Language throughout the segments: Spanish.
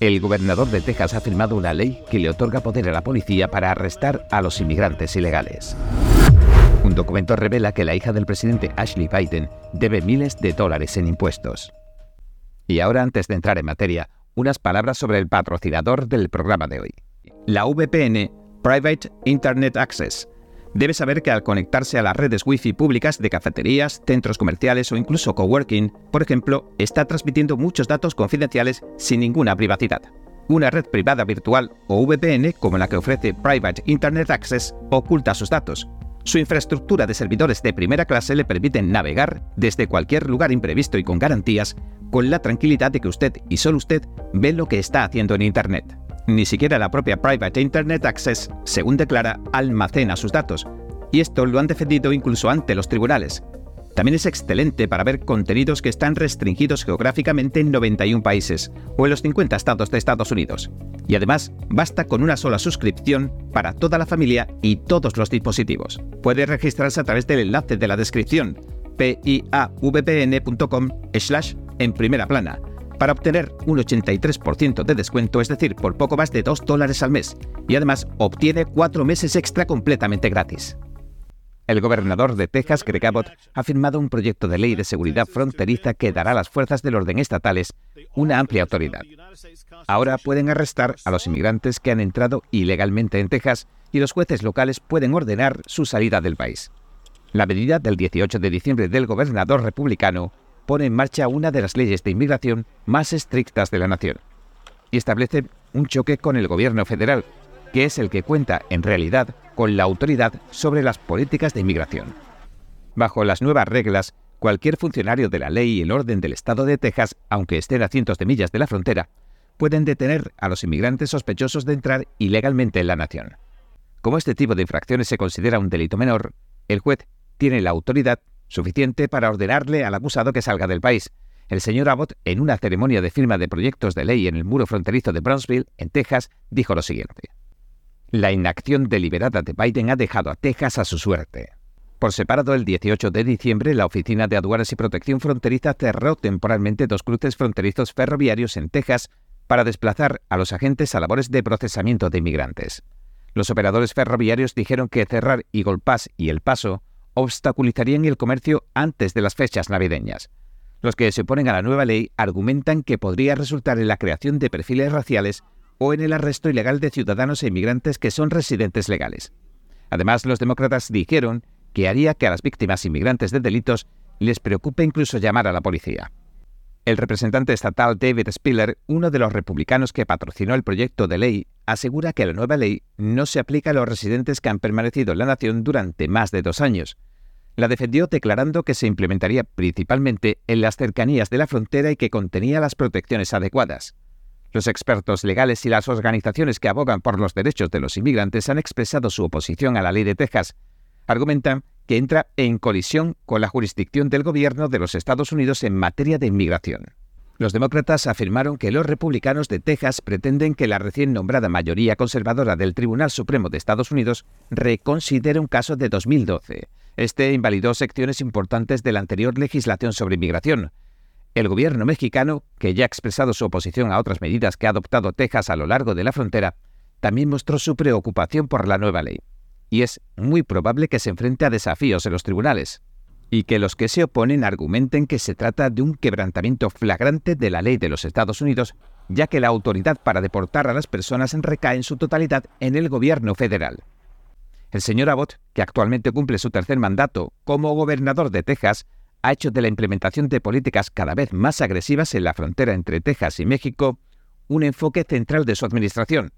El gobernador de Texas ha firmado una ley que le otorga poder a la policía para arrestar a los inmigrantes ilegales. Un documento revela que la hija del presidente Ashley Biden debe miles de dólares en impuestos. Y ahora, antes de entrar en materia, unas palabras sobre el patrocinador del programa de hoy. La VPN, Private Internet Access, debe saber que al conectarse a las redes Wi-Fi públicas de cafeterías, centros comerciales o incluso coworking, por ejemplo, está transmitiendo muchos datos confidenciales sin ninguna privacidad. Una red privada virtual o VPN, como la que ofrece Private Internet Access, oculta sus datos. Su infraestructura de servidores de primera clase le permiten navegar desde cualquier lugar imprevisto y con garantías, con la tranquilidad de que usted y solo usted ve lo que está haciendo en Internet. Ni siquiera la propia Private Internet Access, según declara, almacena sus datos. Y esto lo han defendido incluso ante los tribunales. También es excelente para ver contenidos que están restringidos geográficamente en 91 países o en los 50 estados de Estados Unidos. Y además, basta con una sola suscripción para toda la familia y todos los dispositivos. Puede registrarse a través del enlace de la descripción piavpn.com slash en primera plana para obtener un 83% de descuento, es decir, por poco más de 2 dólares al mes, y además obtiene 4 meses extra completamente gratis. El gobernador de Texas, Greg Abbott, ha firmado un proyecto de ley de seguridad fronteriza que dará a las fuerzas del orden estatales una amplia autoridad. Ahora pueden arrestar a los inmigrantes que han entrado ilegalmente en Texas y los jueces locales pueden ordenar su salida del país. La medida del 18 de diciembre del gobernador republicano pone en marcha una de las leyes de inmigración más estrictas de la nación y establece un choque con el gobierno federal, que es el que cuenta en realidad con la autoridad sobre las políticas de inmigración. Bajo las nuevas reglas, cualquier funcionario de la ley y el orden del Estado de Texas, aunque estén a cientos de millas de la frontera, pueden detener a los inmigrantes sospechosos de entrar ilegalmente en la nación. Como este tipo de infracciones se considera un delito menor, el juez tiene la autoridad suficiente para ordenarle al acusado que salga del país. El señor Abbott, en una ceremonia de firma de proyectos de ley en el muro fronterizo de Brownsville, en Texas, dijo lo siguiente. La inacción deliberada de Biden ha dejado a Texas a su suerte. Por separado, el 18 de diciembre, la Oficina de Aduanas y Protección Fronteriza cerró temporalmente dos cruces fronterizos ferroviarios en Texas para desplazar a los agentes a labores de procesamiento de inmigrantes. Los operadores ferroviarios dijeron que cerrar Eagle Pass y El Paso obstaculizarían el comercio antes de las fechas navideñas. Los que se oponen a la nueva ley argumentan que podría resultar en la creación de perfiles raciales o en el arresto ilegal de ciudadanos e inmigrantes que son residentes legales. Además, los demócratas dijeron que haría que a las víctimas inmigrantes de delitos les preocupe incluso llamar a la policía. El representante estatal David Spiller, uno de los republicanos que patrocinó el proyecto de ley, asegura que la nueva ley no se aplica a los residentes que han permanecido en la nación durante más de dos años, la defendió declarando que se implementaría principalmente en las cercanías de la frontera y que contenía las protecciones adecuadas. Los expertos legales y las organizaciones que abogan por los derechos de los inmigrantes han expresado su oposición a la ley de Texas. Argumentan que entra en colisión con la jurisdicción del gobierno de los Estados Unidos en materia de inmigración. Los demócratas afirmaron que los republicanos de Texas pretenden que la recién nombrada mayoría conservadora del Tribunal Supremo de Estados Unidos reconsidere un caso de 2012 este invalidó secciones importantes de la anterior legislación sobre inmigración. El gobierno mexicano, que ya ha expresado su oposición a otras medidas que ha adoptado Texas a lo largo de la frontera, también mostró su preocupación por la nueva ley. Y es muy probable que se enfrente a desafíos en los tribunales, y que los que se oponen argumenten que se trata de un quebrantamiento flagrante de la ley de los Estados Unidos, ya que la autoridad para deportar a las personas recae en su totalidad en el gobierno federal. El señor Abbott, que actualmente cumple su tercer mandato como gobernador de Texas, ha hecho de la implementación de políticas cada vez más agresivas en la frontera entre Texas y México un enfoque central de su administración.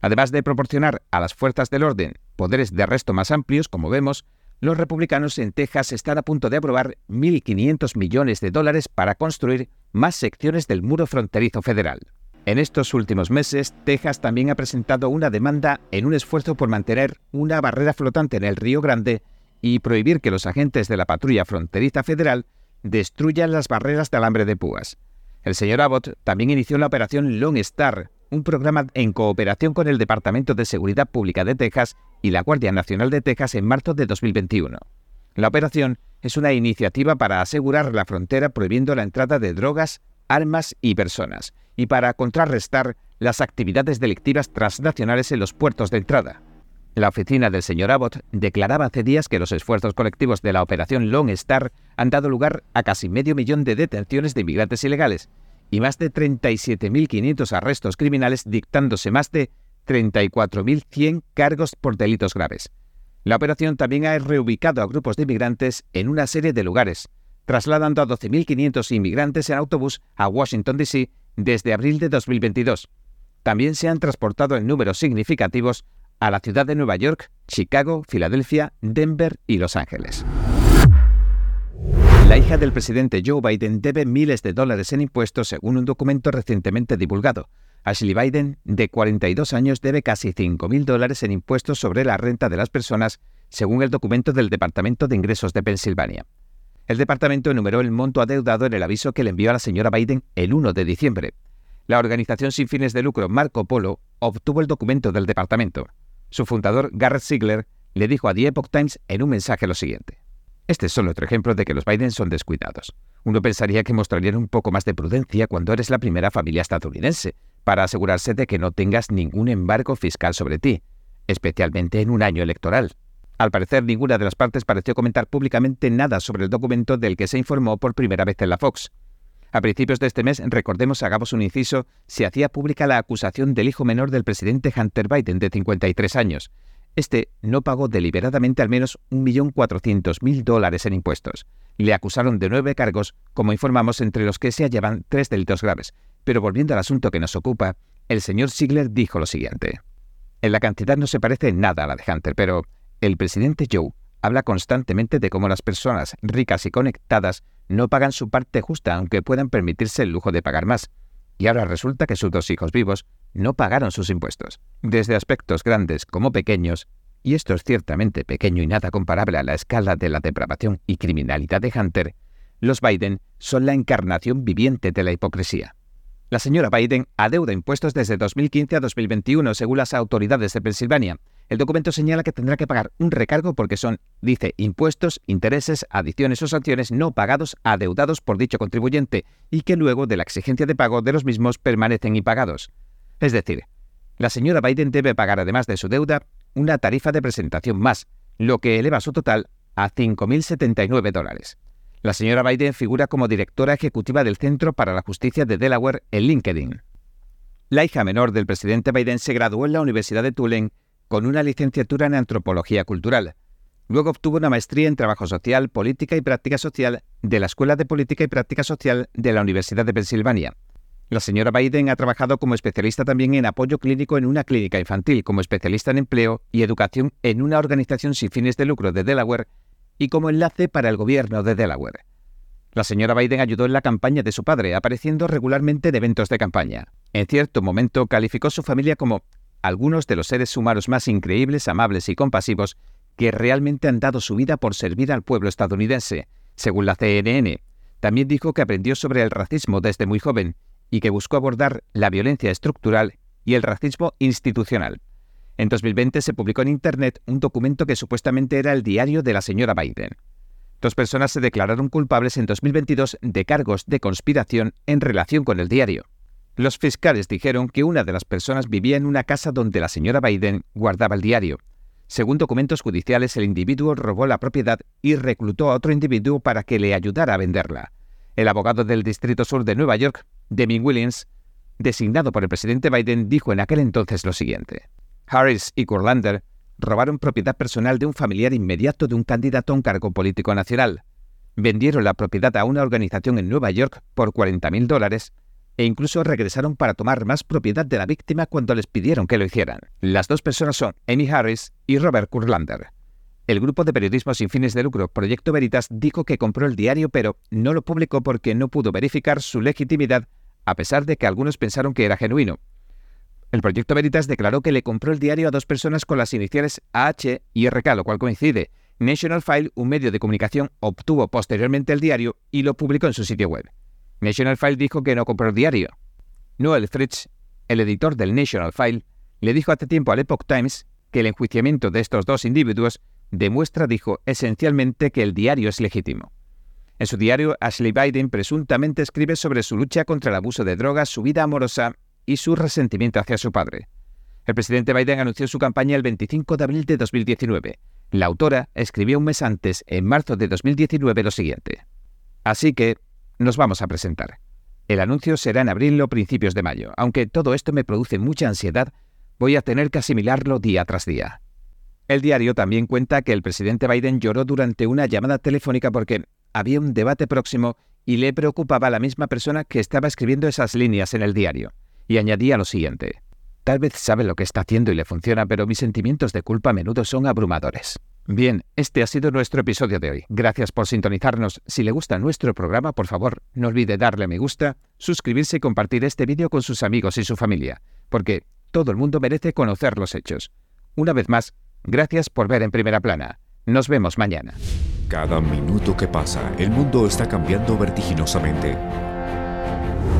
Además de proporcionar a las fuerzas del orden poderes de arresto más amplios, como vemos, los republicanos en Texas están a punto de aprobar 1.500 millones de dólares para construir más secciones del muro fronterizo federal. En estos últimos meses, Texas también ha presentado una demanda en un esfuerzo por mantener una barrera flotante en el Río Grande y prohibir que los agentes de la patrulla fronteriza federal destruyan las barreras de alambre de púas. El señor Abbott también inició la operación Lone Star, un programa en cooperación con el Departamento de Seguridad Pública de Texas y la Guardia Nacional de Texas en marzo de 2021. La operación es una iniciativa para asegurar la frontera prohibiendo la entrada de drogas, armas y personas, y para contrarrestar las actividades delictivas transnacionales en los puertos de entrada. La oficina del señor Abbott declaraba hace días que los esfuerzos colectivos de la operación Lone Star han dado lugar a casi medio millón de detenciones de inmigrantes ilegales y más de 37.500 arrestos criminales, dictándose más de 34.100 cargos por delitos graves. La operación también ha reubicado a grupos de inmigrantes en una serie de lugares, trasladando a 12.500 inmigrantes en autobús a Washington, D.C. desde abril de 2022. También se han transportado en números significativos a la ciudad de Nueva York, Chicago, Filadelfia, Denver y Los Ángeles. La hija del presidente Joe Biden debe miles de dólares en impuestos según un documento recientemente divulgado. Ashley Biden, de 42 años, debe casi 5.000 dólares en impuestos sobre la renta de las personas, según el documento del Departamento de Ingresos de Pensilvania. El departamento enumeró el monto adeudado en el aviso que le envió a la señora Biden el 1 de diciembre. La organización sin fines de lucro Marco Polo obtuvo el documento del departamento. Su fundador, Garrett Ziegler, le dijo a The Epoch Times en un mensaje lo siguiente. Este es solo otro ejemplo de que los Biden son descuidados. Uno pensaría que mostrarían un poco más de prudencia cuando eres la primera familia estadounidense, para asegurarse de que no tengas ningún embargo fiscal sobre ti, especialmente en un año electoral. Al parecer, ninguna de las partes pareció comentar públicamente nada sobre el documento del que se informó por primera vez en la Fox. A principios de este mes, recordemos, hagamos un inciso, se hacía pública la acusación del hijo menor del presidente Hunter Biden, de 53 años. Este no pagó deliberadamente al menos 1.400.000 dólares en impuestos. Le acusaron de nueve cargos, como informamos, entre los que se hallaban tres delitos graves. Pero volviendo al asunto que nos ocupa, el señor Ziegler dijo lo siguiente. En la cantidad no se parece nada a la de Hunter, pero el presidente Joe habla constantemente de cómo las personas ricas y conectadas no pagan su parte justa aunque puedan permitirse el lujo de pagar más. Y ahora resulta que sus dos hijos vivos no pagaron sus impuestos. Desde aspectos grandes como pequeños, y esto es ciertamente pequeño y nada comparable a la escala de la depravación y criminalidad de Hunter, los Biden son la encarnación viviente de la hipocresía. La señora Biden adeuda impuestos desde 2015 a 2021, según las autoridades de Pensilvania, el documento señala que tendrá que pagar un recargo porque son, dice, impuestos, intereses, adiciones o sanciones no pagados adeudados por dicho contribuyente y que luego de la exigencia de pago de los mismos permanecen impagados. Es decir, la señora Biden debe pagar además de su deuda una tarifa de presentación más, lo que eleva su total a 5.079 dólares. La señora Biden figura como directora ejecutiva del Centro para la Justicia de Delaware en LinkedIn. La hija menor del presidente Biden se graduó en la Universidad de Tulane con una licenciatura en antropología cultural. Luego obtuvo una maestría en trabajo social, política y práctica social de la Escuela de Política y Práctica Social de la Universidad de Pensilvania. La señora Biden ha trabajado como especialista también en apoyo clínico en una clínica infantil, como especialista en empleo y educación en una organización sin fines de lucro de Delaware y como enlace para el gobierno de Delaware. La señora Biden ayudó en la campaña de su padre, apareciendo regularmente en eventos de campaña. En cierto momento calificó su familia como algunos de los seres humanos más increíbles, amables y compasivos que realmente han dado su vida por servir al pueblo estadounidense, según la CNN. También dijo que aprendió sobre el racismo desde muy joven y que buscó abordar la violencia estructural y el racismo institucional. En 2020 se publicó en Internet un documento que supuestamente era el diario de la señora Biden. Dos personas se declararon culpables en 2022 de cargos de conspiración en relación con el diario. Los fiscales dijeron que una de las personas vivía en una casa donde la señora Biden guardaba el diario. Según documentos judiciales, el individuo robó la propiedad y reclutó a otro individuo para que le ayudara a venderla. El abogado del Distrito Sur de Nueva York, Demi Williams, designado por el presidente Biden, dijo en aquel entonces lo siguiente. Harris y Kurlander robaron propiedad personal de un familiar inmediato de un candidato a un cargo político nacional. Vendieron la propiedad a una organización en Nueva York por 40.000 dólares e incluso regresaron para tomar más propiedad de la víctima cuando les pidieron que lo hicieran. Las dos personas son Amy Harris y Robert Kurlander. El grupo de periodismo sin fines de lucro Proyecto Veritas dijo que compró el diario pero no lo publicó porque no pudo verificar su legitimidad a pesar de que algunos pensaron que era genuino. El Proyecto Veritas declaró que le compró el diario a dos personas con las iniciales AH y RK, lo cual coincide. National File, un medio de comunicación, obtuvo posteriormente el diario y lo publicó en su sitio web. National File dijo que no compró el diario. Noel Fritz, el editor del National File, le dijo hace tiempo al Epoch Times que el enjuiciamiento de estos dos individuos demuestra, dijo, esencialmente que el diario es legítimo. En su diario, Ashley Biden presuntamente escribe sobre su lucha contra el abuso de drogas, su vida amorosa y su resentimiento hacia su padre. El presidente Biden anunció su campaña el 25 de abril de 2019. La autora escribió un mes antes, en marzo de 2019, lo siguiente. Así que nos vamos a presentar. El anuncio será en abril o principios de mayo. Aunque todo esto me produce mucha ansiedad, voy a tener que asimilarlo día tras día. El diario también cuenta que el presidente Biden lloró durante una llamada telefónica porque había un debate próximo y le preocupaba a la misma persona que estaba escribiendo esas líneas en el diario. Y añadía lo siguiente. Tal vez sabe lo que está haciendo y le funciona, pero mis sentimientos de culpa a menudo son abrumadores. Bien, este ha sido nuestro episodio de hoy. Gracias por sintonizarnos. Si le gusta nuestro programa, por favor, no olvide darle a me gusta, suscribirse y compartir este vídeo con sus amigos y su familia, porque todo el mundo merece conocer los hechos. Una vez más, gracias por ver en primera plana. Nos vemos mañana. Cada minuto que pasa, el mundo está cambiando vertiginosamente.